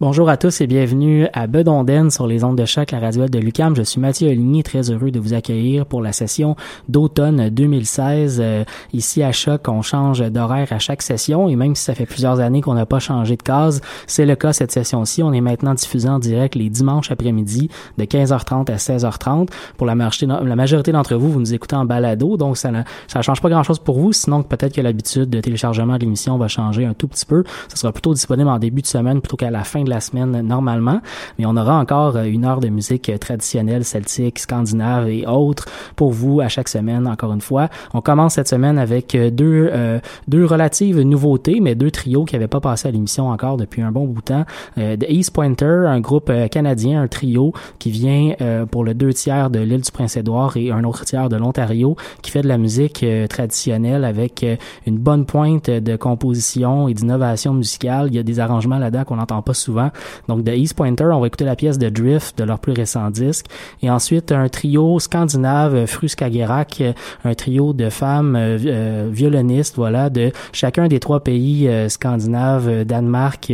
Bonjour à tous et bienvenue à Bedonden sur les ondes de choc, la radio de Lucam. Je suis Mathieu Oligny, très heureux de vous accueillir pour la session d'automne 2016. Euh, ici à Choc, on change d'horaire à chaque session et même si ça fait plusieurs années qu'on n'a pas changé de case, c'est le cas cette session-ci. On est maintenant diffusé en direct les dimanches après-midi de 15h30 à 16h30. Pour la majorité, d'entre vous, vous nous écoutez en balado, donc ça ne change pas grand-chose pour vous, sinon peut-être que l'habitude de téléchargement de l'émission va changer un tout petit peu. Ça sera plutôt disponible en début de semaine plutôt qu'à la fin de la semaine normalement, mais on aura encore euh, une heure de musique euh, traditionnelle, celtique, scandinave et autres pour vous à chaque semaine, encore une fois. On commence cette semaine avec euh, deux, deux relatives nouveautés, mais deux trios qui n'avaient pas passé à l'émission encore depuis un bon bout de temps. The East Pointer, un groupe canadien, un trio qui vient pour le deux tiers de l'île du Prince-Édouard et un autre tiers de l'Ontario, qui fait de la musique traditionnelle avec une bonne pointe de composition et d'innovation musicale. Il y a des arrangements là-dedans qu'on n'entend pas souvent. Donc, de East Pointer, on va écouter la pièce de Drift de leur plus récent disque. Et ensuite, un trio scandinave, Fruskagerak, un trio de femmes euh, euh, violonistes, voilà, de chacun des trois pays euh, scandinaves, Danemark,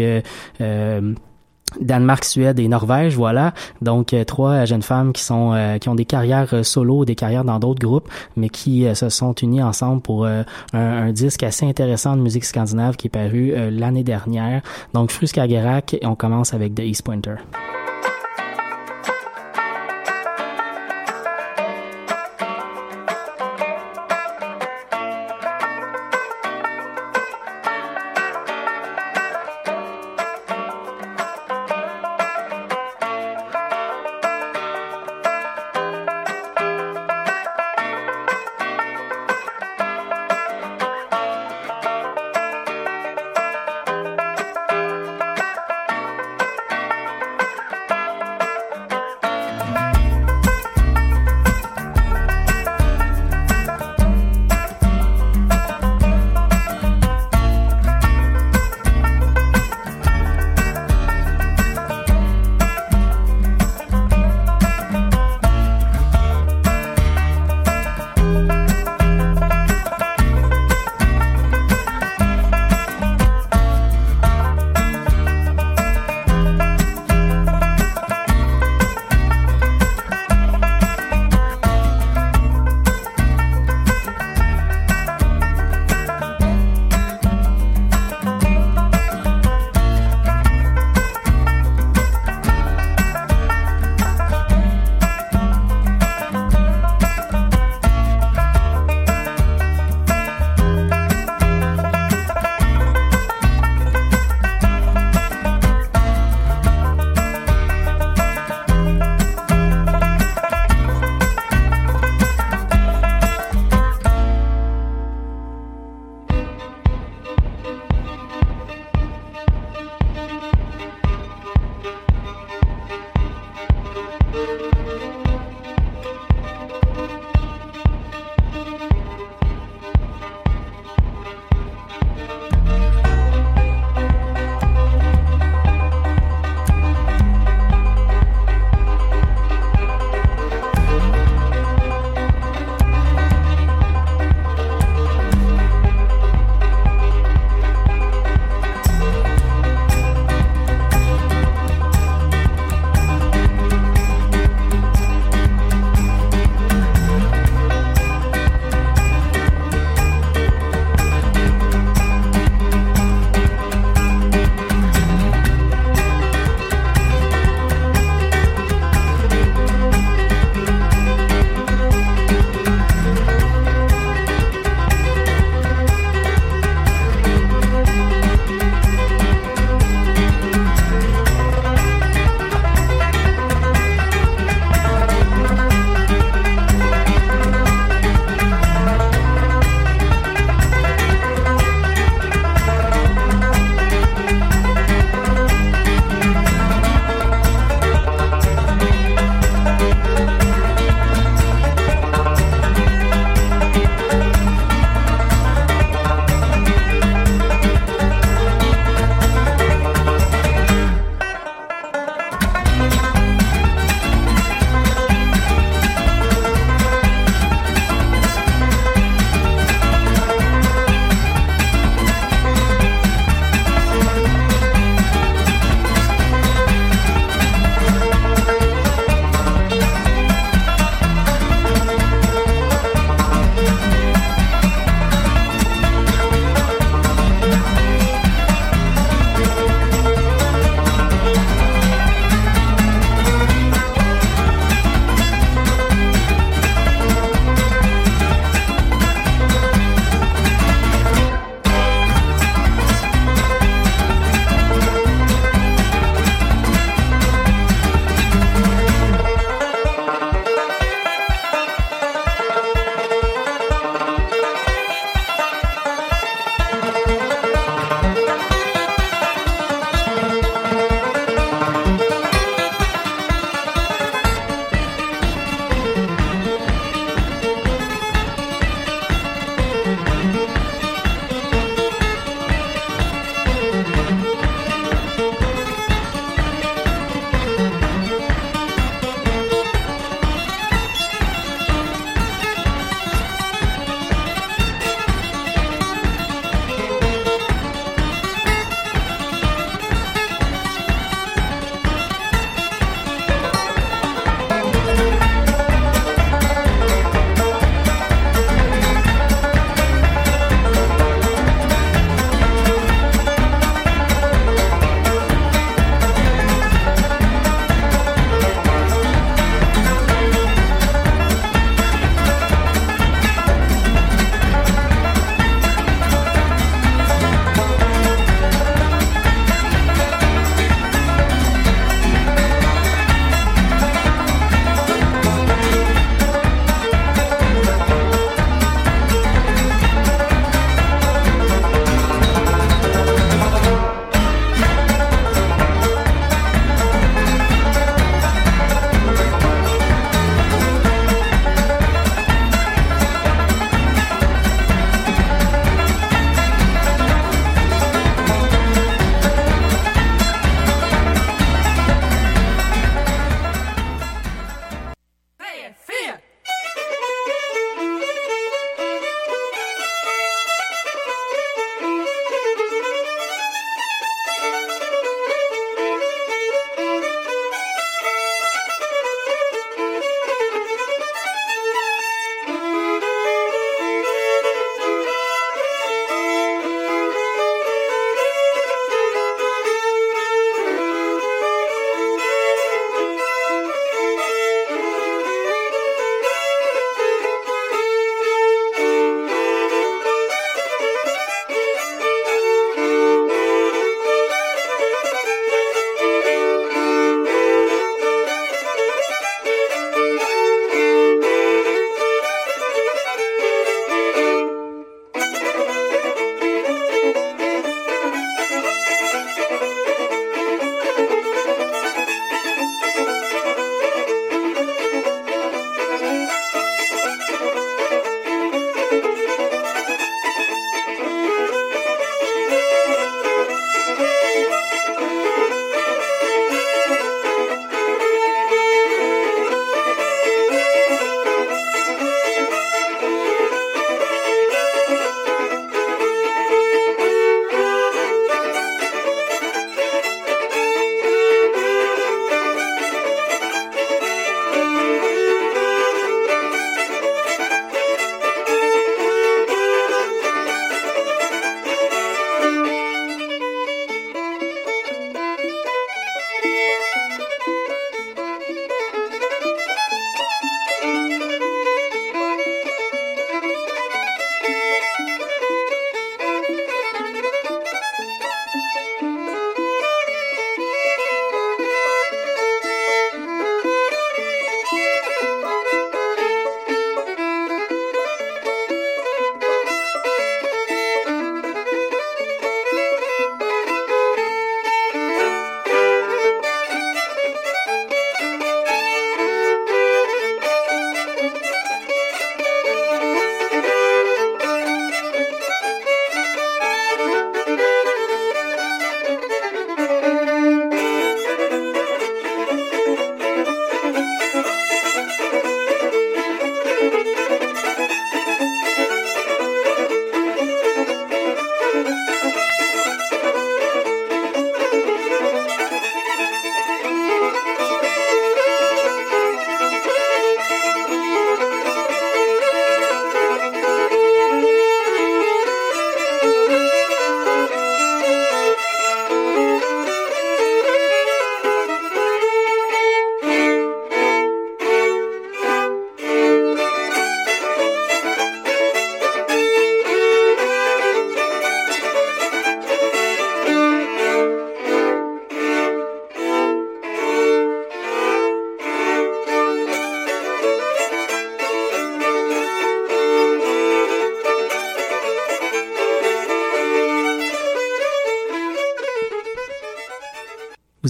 Danemark, Suède et Norvège, voilà. Donc trois jeunes femmes qui sont qui ont des carrières solo, des carrières dans d'autres groupes, mais qui se sont unies ensemble pour un, un, disque assez intéressant de musique scandinave qui est paru l'année dernière. Donc Fruskagerak et on commence avec The East Pointer.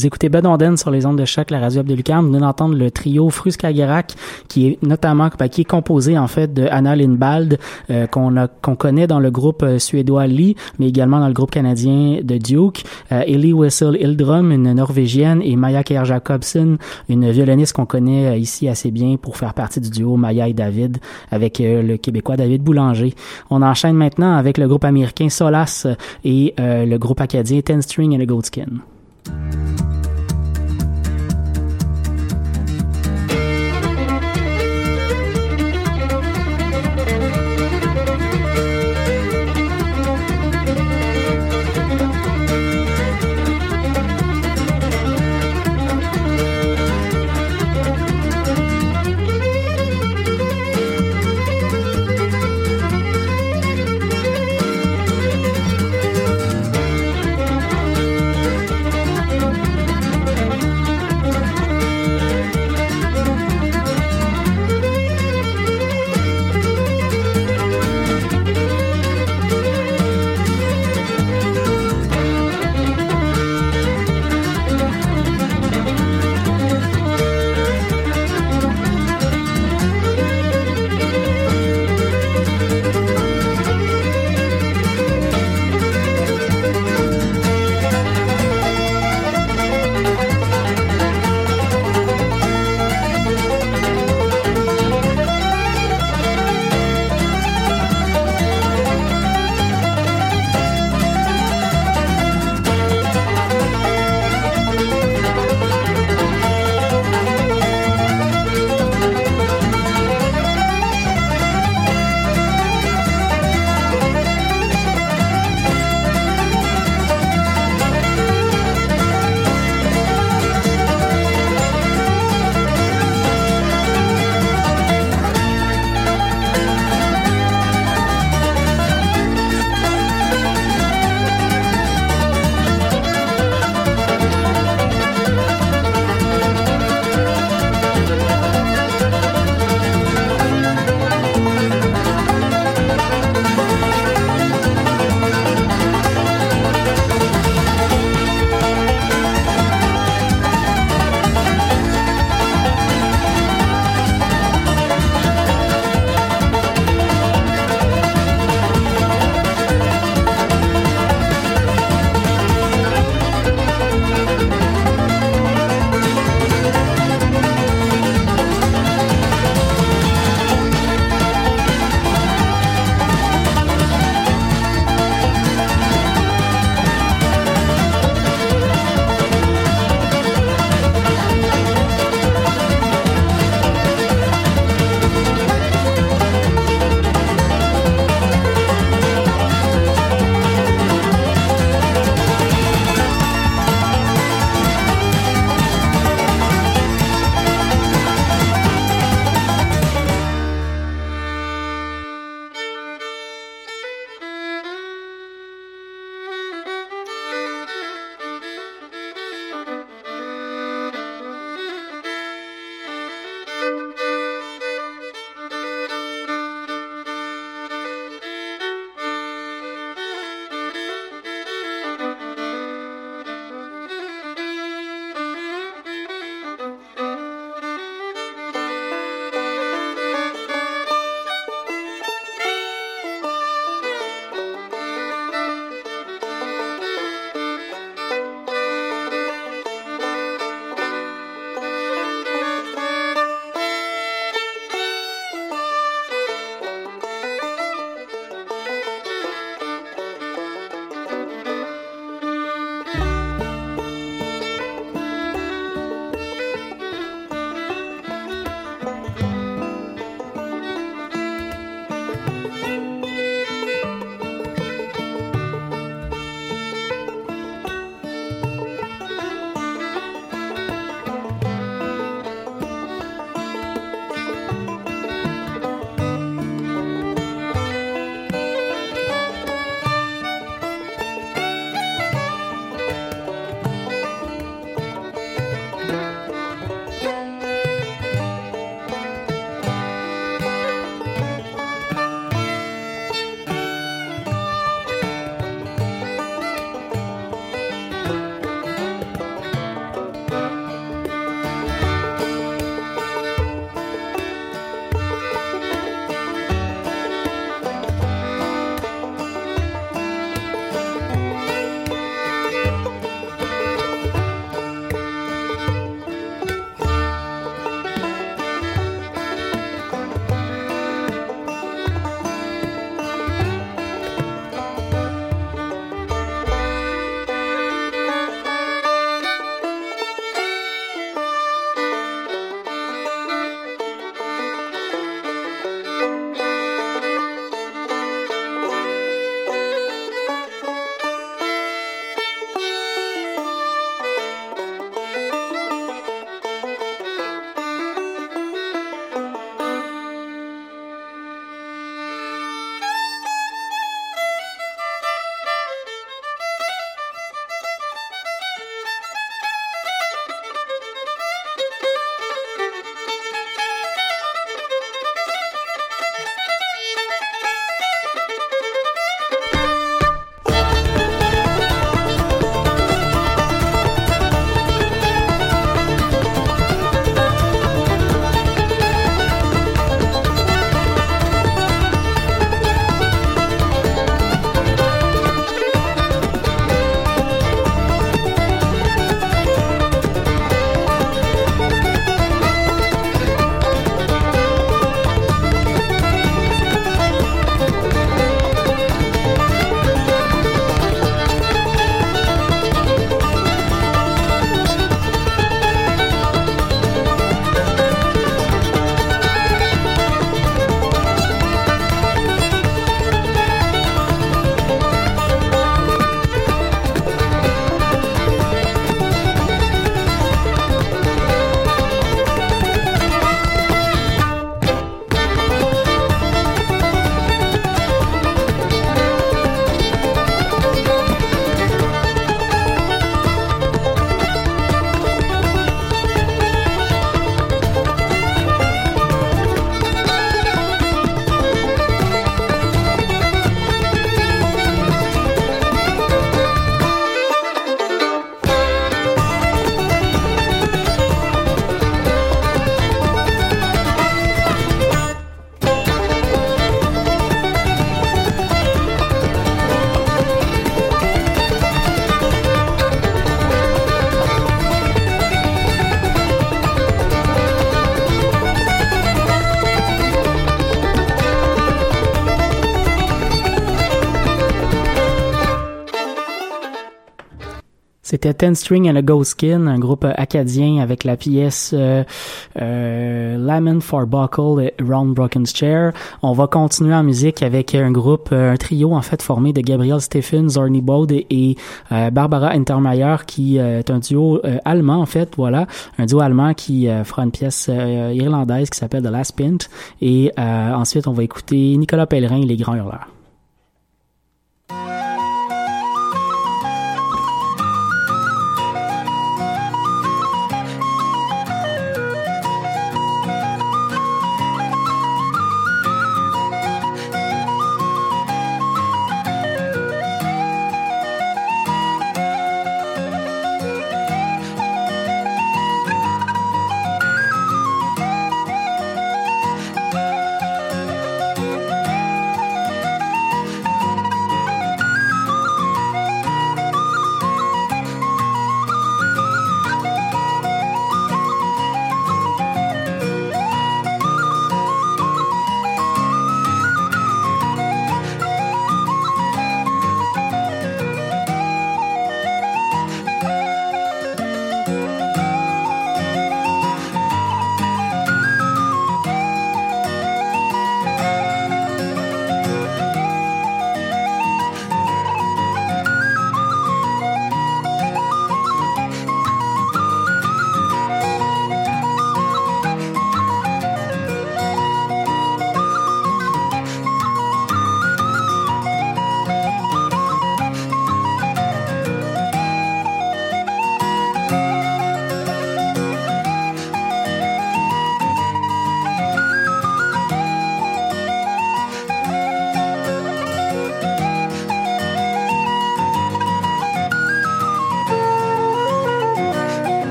Vous écoutez Bedonden sur les ondes de choc, la radio de Lucam. Vous venez d'entendre le trio Fruskagerak, qui est notamment, ben, qui est composé, en fait, de Anna Lindbald, euh, qu'on a, qu'on connaît dans le groupe euh, suédois Lee, mais également dans le groupe canadien de Duke. Euh, Ellie Wessel Ildrum, une norvégienne, et Maya Kerr Jacobson, une violoniste qu'on connaît euh, ici assez bien pour faire partie du duo Maya et David, avec le québécois David Boulanger. On enchaîne maintenant avec le groupe américain Solas et le groupe acadien Ten String and a Goatskin. Música C'était Ten String and a Ghost Skin, un groupe acadien avec la pièce euh, euh, Lament for Buckle et Round Broken Chair. On va continuer en musique avec un groupe, un trio en fait formé de Gabriel Stephen, Zorny Bode et Barbara Intermeyer qui est un duo allemand en fait, voilà, un duo allemand qui fera une pièce irlandaise qui s'appelle The Last Pint et ensuite on va écouter Nicolas Pellerin et les Grands Hurleurs.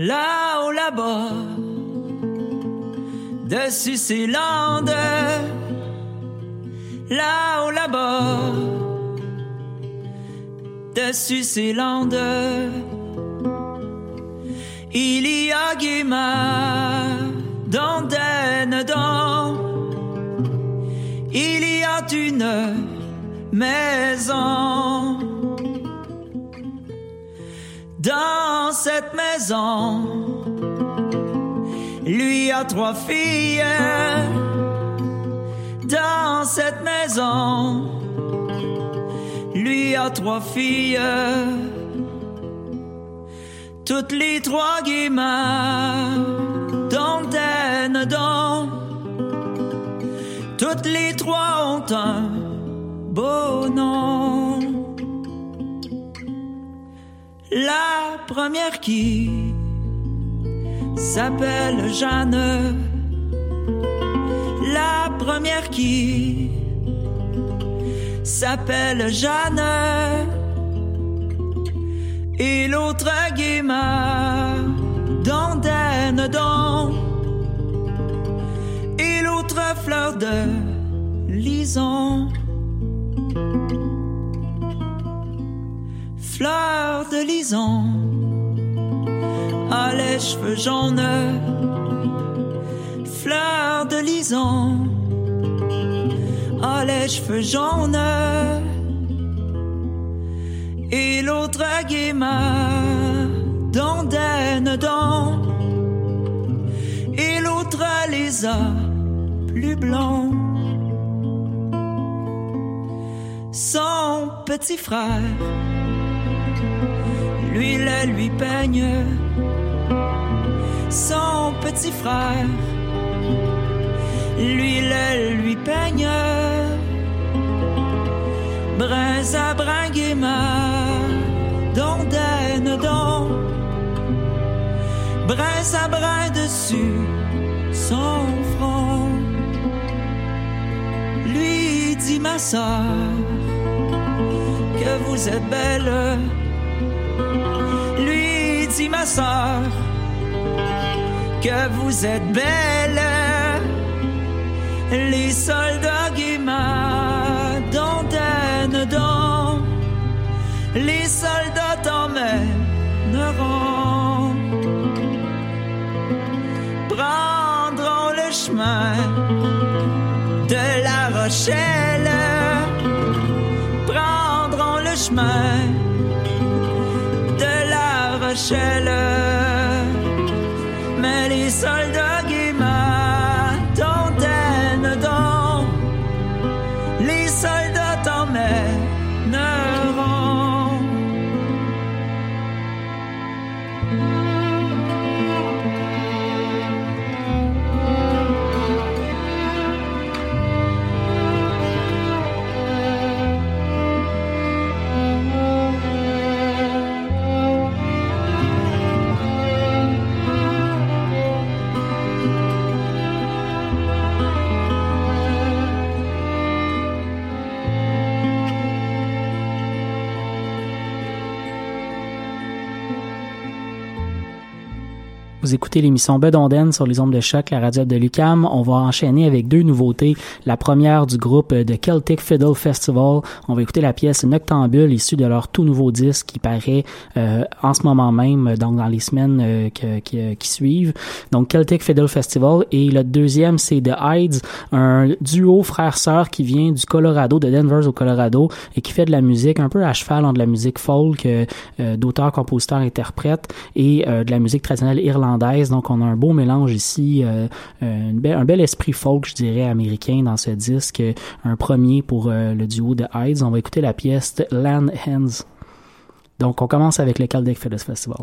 Là-haut là-bas, dessus ces landes, là-haut là-bas, dessus ces landes, il y a Guimard, dans dans, il y a une maison. Dans cette maison, lui a trois filles. Dans cette maison, lui a trois filles. Toutes les trois guimards, dans dans. Toutes les trois ont un beau nom. La première qui s'appelle Jeanne. La première qui s'appelle Jeanne. Et l'autre Guimard, Dandaine dans. Et l'autre fleur de lison. Fleur de lison a les cheveux jaunes. Fleur de lison a les cheveux jaunes. Et l'autre guimard d'ondaine dans. Et l'autre les a plus blancs. son petit frère. Lui, le lui peigne son petit frère. Lui, le lui peigne brun à brun guimard, dondaine don, brun à brun dessus son front. Lui dit ma soeur que vous êtes belle. Dit ma soeur que vous êtes belle. Les soldats guimard d'antenne dans les soldats t'emmèneront. Prendront le chemin de la Rochelle chemin de la Vous écoutez l'émission Bedonden sur les ondes de choc, la radio de Lucam. On va enchaîner avec deux nouveautés. La première du groupe de Celtic Fiddle Festival. On va écouter la pièce Noctambule issue de leur tout nouveau disque qui paraît euh, en ce moment même, donc dans les semaines euh, qui, qui, suivent. Donc Celtic Fiddle Festival. Et le deuxième, c'est The Hides, un duo frère-sœur qui vient du Colorado, de Denver au Colorado, et qui fait de la musique un peu à cheval entre de la musique folk, euh, d'auteur, compositeur, interprète, et de la musique traditionnelle irlandaise donc, on a un beau mélange ici, euh, un, bel, esprit folk, je dirais, américain dans ce disque. Un premier pour euh, le duo de Hides. On va écouter la pièce Land Hands. Donc, on commence avec le Caldeck Festival.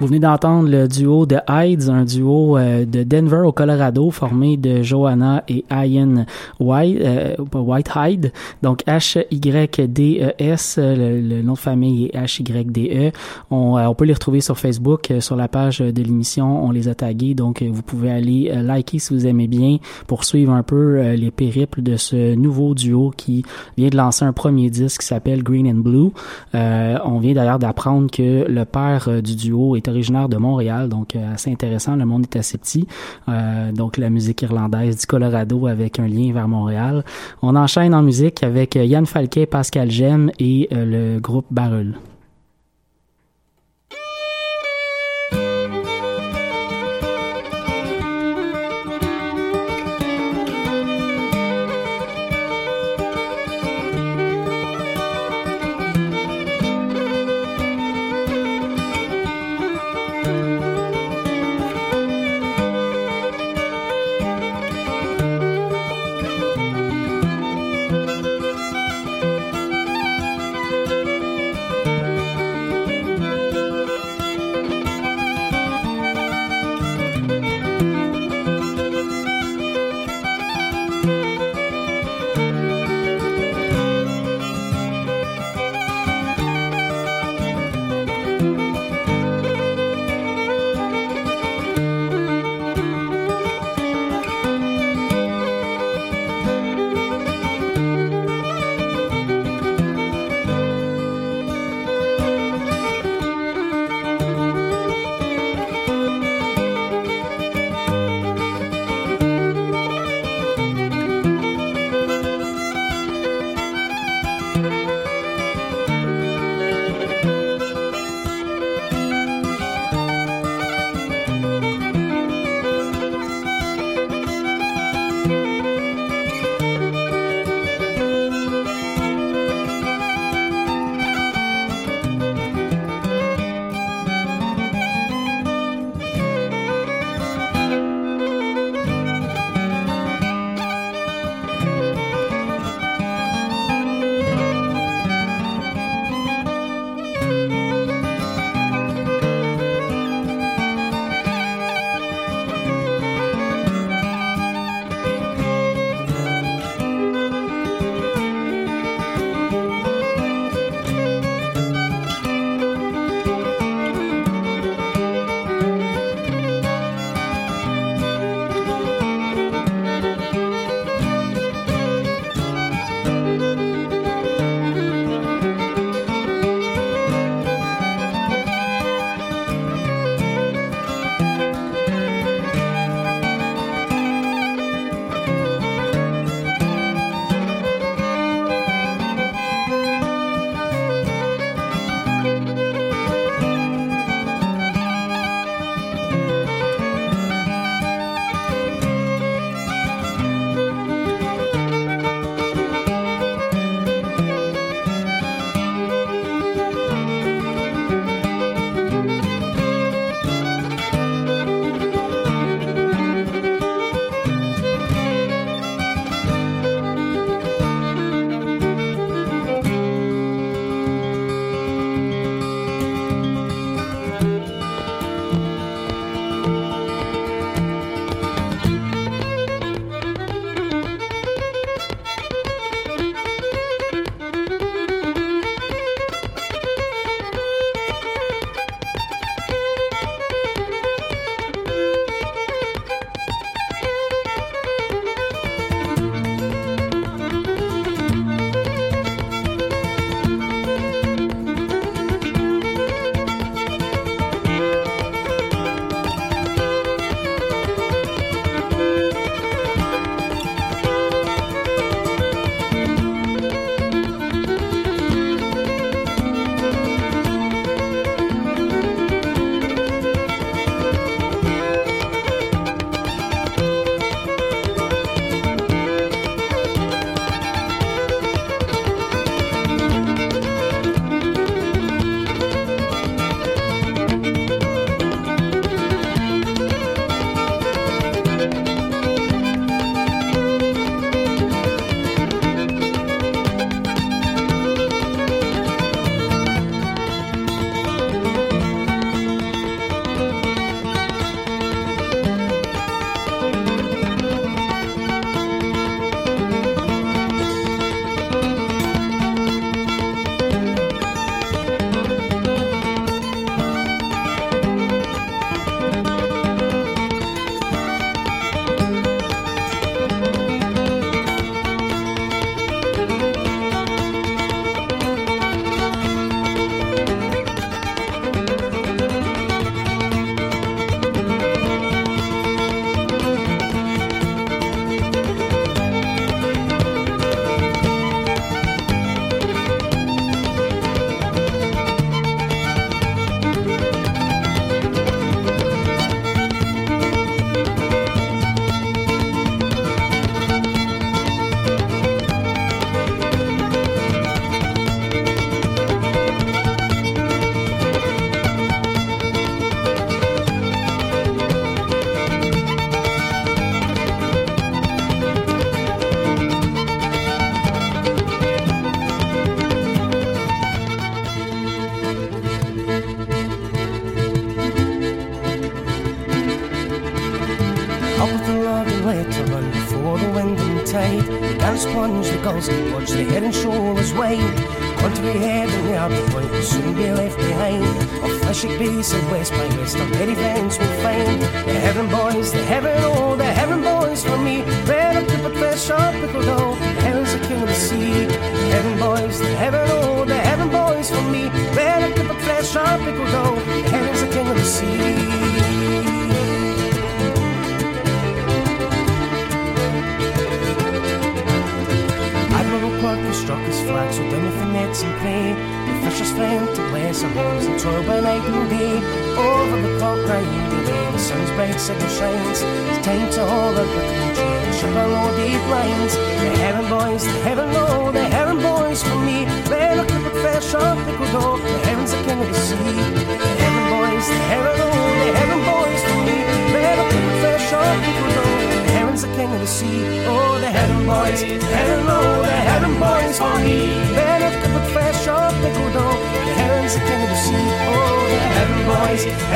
Vous venez d'entendre le duo de Hydes, un duo euh, de Denver au Colorado formé de Joanna et Ian White, euh, Whitehead. Donc H-Y-D-E-S, le, le, nom de famille est H-Y-D-E. On, euh, on, peut les retrouver sur Facebook, euh, sur la page de l'émission, on les a tagués. Donc vous pouvez aller liker si vous aimez bien pour suivre un peu les périples de ce nouveau duo qui vient de lancer un premier disque qui s'appelle Green and Blue. on vient d'ailleurs d'apprendre que le père du duo est originaire de Montréal, donc assez intéressant. Le monde est assez petit. donc la musique irlandaise du Colorado avec un lien vers Montréal. On enchaîne en musique avec Yann Falquet, Pascal Gem et le groupe Barrel.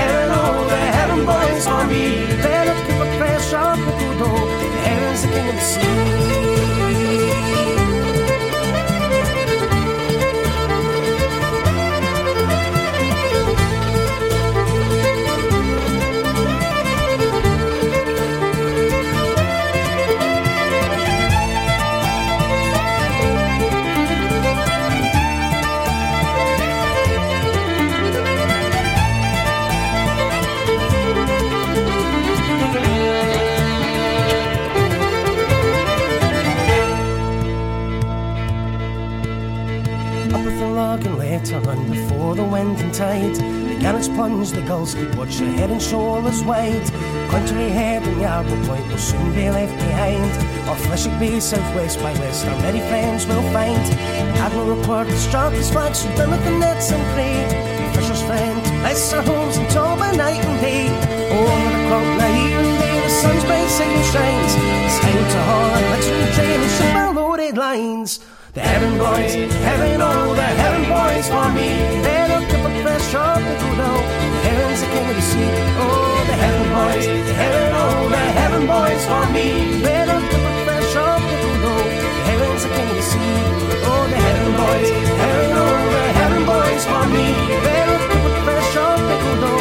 hello, the heaven boys for me. Wind and tide. The gannets plunge, the gulls keep watch, their head and shoulders wide. Country head and yard point will soon be left behind. Off Fleshig Bay, southwest by west, our merry friends will find. Admiral report the strongest flags from done with the nets and. The fisher's friend, bless our homes and toil by night and day. Over the clock, night and day, the sun's bright signal shines. It's time to haul our glittering train and ship our loaded lines. The heaven boys, heaven, oh, the heaven boys for me. They look up a fresh shop down. The heaven's the king of the sea. Oh, the heaven boys, the heaven, oh, the heaven boys for me. They look up a fresh shop down. The heaven's the king of the sea. Oh, the heaven boys, heaven, oh, the heaven boys for me. They look up a fresh shop to go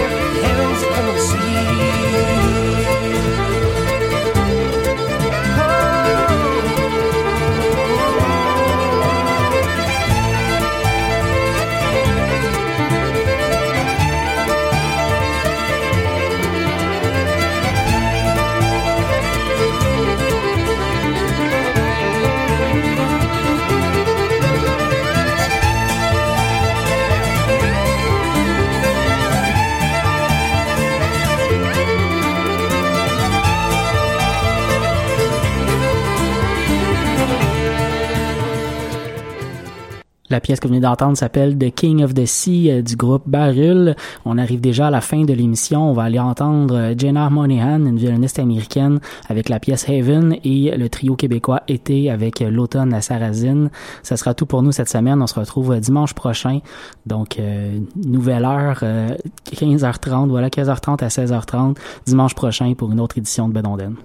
pièce que vous venez d'entendre s'appelle The King of the Sea euh, du groupe Barul. On arrive déjà à la fin de l'émission. On va aller entendre euh, Jenna Monahan, une violoniste américaine, avec la pièce Haven et le trio québécois Été avec euh, l'automne à Sarrazine. Ça sera tout pour nous cette semaine. On se retrouve dimanche prochain. Donc, euh, nouvelle heure, euh, 15h30, voilà, 15h30 à 16h30, dimanche prochain pour une autre édition de Bedonden.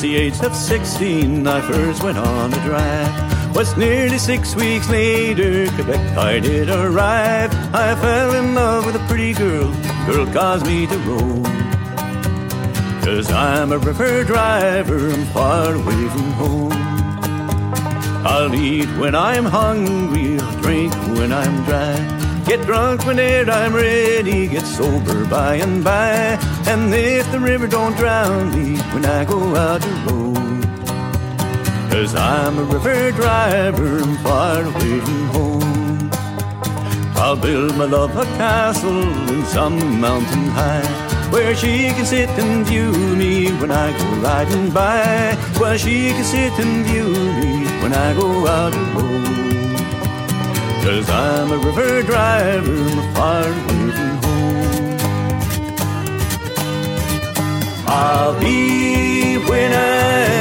The age of 16, I first went on a drive. Was nearly six weeks later, Quebec I did arrive. I fell in love with a pretty girl, girl caused me to roam. Cause I'm a river driver, I'm far away from home. I'll eat when I'm hungry, I'll drink when I'm dry. Get drunk whenever I'm ready, get sober by and by. And if the river don't drown me when I go out to road. Cause I'm a river driver, I'm far away from home. I'll build my love a castle in some mountain high where she can sit and view me when I go riding by. Where she can sit and view me when I go out the road. Cause I'm a river driver, I'm far away I'll be winning.